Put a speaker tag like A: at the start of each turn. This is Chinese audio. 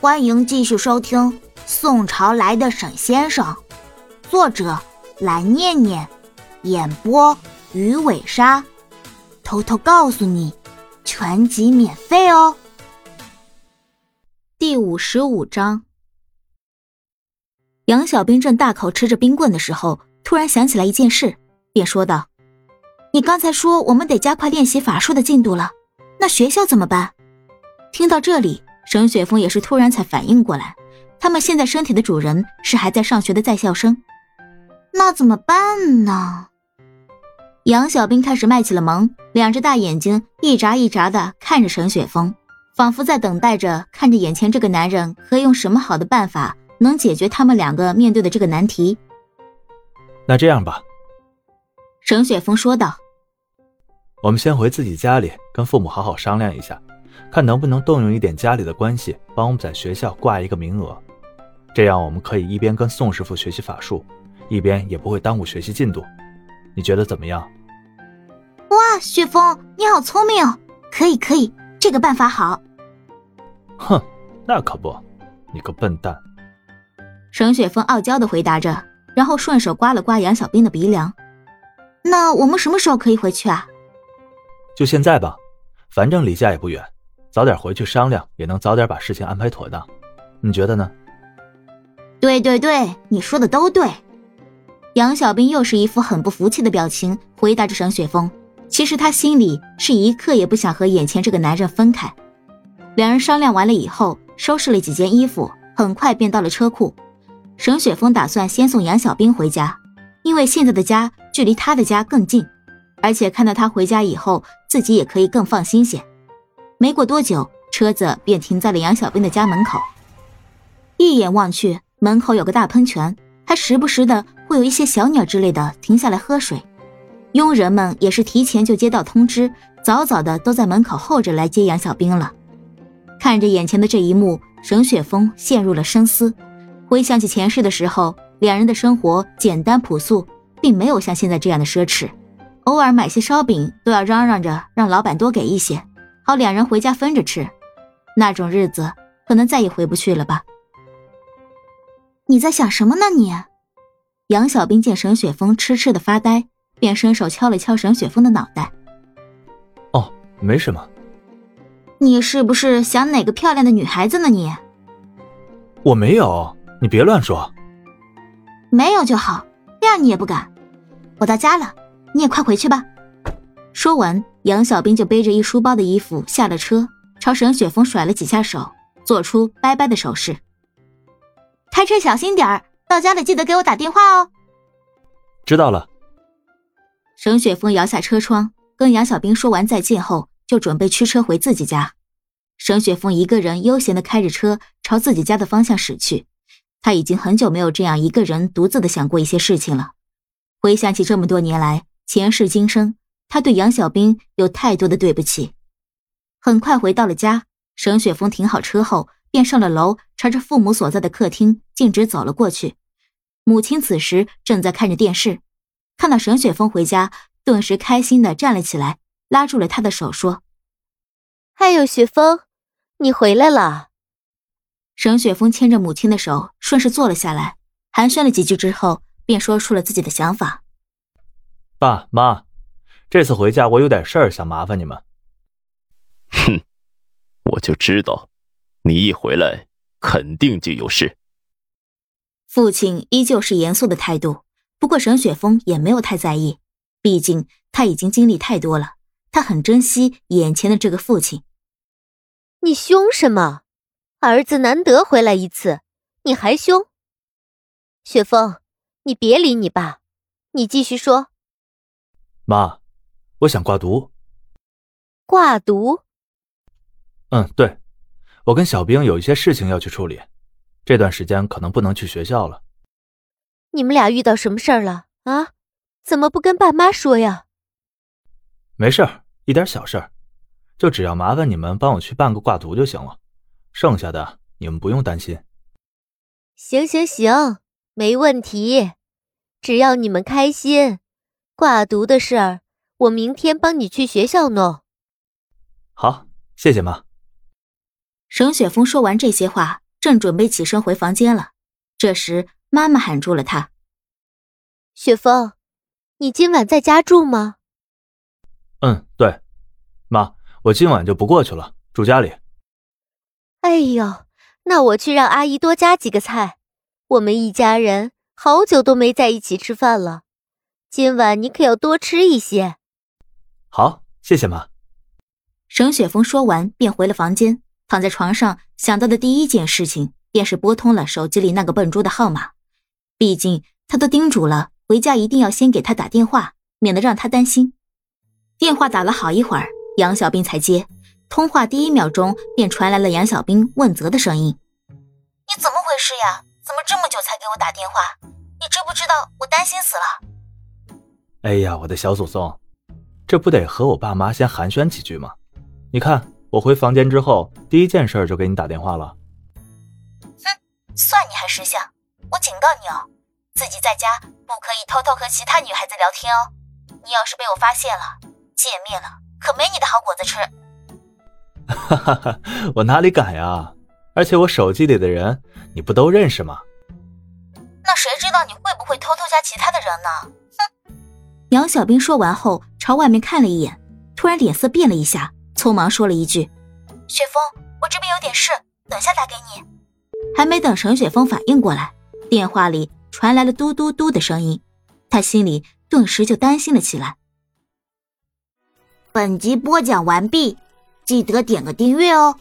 A: 欢迎继续收听《宋朝来的沈先生》，作者蓝念念，演播鱼尾鲨。偷偷告诉你，全集免费哦。第五十五章，杨小兵正大口吃着冰棍的时候，突然想起来一件事，便说道：“你刚才说我们得加快练习法术的进度了，那学校怎么办？”听到这里。沈雪峰也是突然才反应过来，他们现在身体的主人是还在上学的在校生，那怎么办呢？杨小兵开始卖起了萌，两只大眼睛一眨一眨的看着沈雪峰，仿佛在等待着看着眼前这个男人可以用什么好的办法能解决他们两个面对的这个难题。
B: 那这样吧，
A: 沈雪峰说道：“
B: 我们先回自己家里，跟父母好好商量一下。”看能不能动用一点家里的关系，帮我们在学校挂一个名额，这样我们可以一边跟宋师傅学习法术，一边也不会耽误学习进度。你觉得怎么样？
A: 哇，雪峰，你好聪明哦！可以，可以，这个办法好。
B: 哼，那可不，你个笨蛋！
A: 沈雪峰傲娇的回答着，然后顺手刮了刮杨小兵的鼻梁。那我们什么时候可以回去啊？
B: 就现在吧，反正离家也不远。早点回去商量，也能早点把事情安排妥当，你觉得呢？
A: 对对对，你说的都对。杨小兵又是一副很不服气的表情，回答着沈雪峰。其实他心里是一刻也不想和眼前这个男人分开。两人商量完了以后，收拾了几件衣服，很快便到了车库。沈雪峰打算先送杨小兵回家，因为现在的家距离他的家更近，而且看到他回家以后，自己也可以更放心些。没过多久，车子便停在了杨小兵的家门口。一眼望去，门口有个大喷泉，还时不时的会有一些小鸟之类的停下来喝水。佣人们也是提前就接到通知，早早的都在门口候着来接杨小兵了。看着眼前的这一幕，沈雪峰陷入了深思。回想起前世的时候，两人的生活简单朴素，并没有像现在这样的奢侈，偶尔买些烧饼都要嚷嚷着让老板多给一些。好，两人回家分着吃，那种日子可能再也回不去了吧？你在想什么呢？你，杨小兵见沈雪峰痴痴的发呆，便伸手敲了敲沈雪峰的脑袋。
B: 哦，没什么。
A: 你是不是想哪个漂亮的女孩子呢？你，
B: 我没有，你别乱说。
A: 没有就好，这样你也不敢。我到家了，你也快回去吧。说完，杨小兵就背着一书包的衣服下了车，朝沈雪峰甩了几下手，做出拜拜的手势。开车小心点儿，到家了记得给我打电话哦。
B: 知道了。
A: 沈雪峰摇下车窗，跟杨小兵说完再见后，就准备驱车回自己家。沈雪峰一个人悠闲的开着车朝自己家的方向驶去。他已经很久没有这样一个人独自的想过一些事情了。回想起这么多年来前世今生。他对杨小兵有太多的对不起。很快回到了家，沈雪峰停好车后，便上了楼，朝着父母所在的客厅径直走了过去。母亲此时正在看着电视，看到沈雪峰回家，顿时开心的站了起来，拉住了他的手说：“
C: 哎呦，雪峰，你回来了。”
A: 沈雪峰牵着母亲的手，顺势坐了下来，寒暄了几句之后，便说出了自己的想法：“
B: 爸妈。”这次回家，我有点事儿想麻烦你们。
D: 哼，我就知道，你一回来肯定就有事。
A: 父亲依旧是严肃的态度，不过沈雪峰也没有太在意，毕竟他已经经历太多了，他很珍惜眼前的这个父亲。
C: 你凶什么？儿子难得回来一次，你还凶？雪峰，你别理你爸，你继续说。
B: 妈。我想挂毒，
C: 挂毒。
B: 嗯，对，我跟小兵有一些事情要去处理，这段时间可能不能去学校了。
C: 你们俩遇到什么事儿了啊？怎么不跟爸妈说呀？
B: 没事儿，一点小事儿，就只要麻烦你们帮我去办个挂毒就行了，剩下的你们不用担心。
C: 行行行，没问题，只要你们开心，挂毒的事儿。我明天帮你去学校弄。
B: 好，谢谢妈。
A: 沈雪峰说完这些话，正准备起身回房间了。这时，妈妈喊住了他：“
C: 雪峰，你今晚在家住吗？”“
B: 嗯，对，妈，我今晚就不过去了，住家里。”“
C: 哎呦，那我去让阿姨多加几个菜。我们一家人好久都没在一起吃饭了，今晚你可要多吃一些。”“
B: 好，谢谢妈。”
A: 沈雪峰说完，便回了房间。躺在床上，想到的第一件事情便是拨通了手机里那个笨猪的号码。毕竟他都叮嘱了，回家一定要先给他打电话，免得让他担心。电话打了好一会儿，杨小兵才接。通话第一秒钟，便传来了杨小兵问责的声音：“
E: 你怎么回事呀？怎么这么久才给我打电话？你知不知道我担心死了？”
B: 哎呀，我的小祖宗，这不得和我爸妈先寒暄几句吗？你看。我回房间之后，第一件事就给你打电话了。
E: 哼，算你还识相！我警告你哦，自己在家不可以偷偷和其他女孩子聊天哦。你要是被我发现了，见面了可没你的好果子吃。
B: 哈哈哈，我哪里敢呀！而且我手机里的人你不都认识吗？
E: 那谁知道你会不会偷偷加其他的人呢？
A: 杨小兵说完后，朝外面看了一眼，突然脸色变了一下。匆忙说了一句：“
E: 雪峰，我这边有点事，等下打给你。”
A: 还没等沈雪峰反应过来，电话里传来了嘟嘟嘟的声音，他心里顿时就担心了起来。
E: 本集播讲完毕，记得点个订阅哦。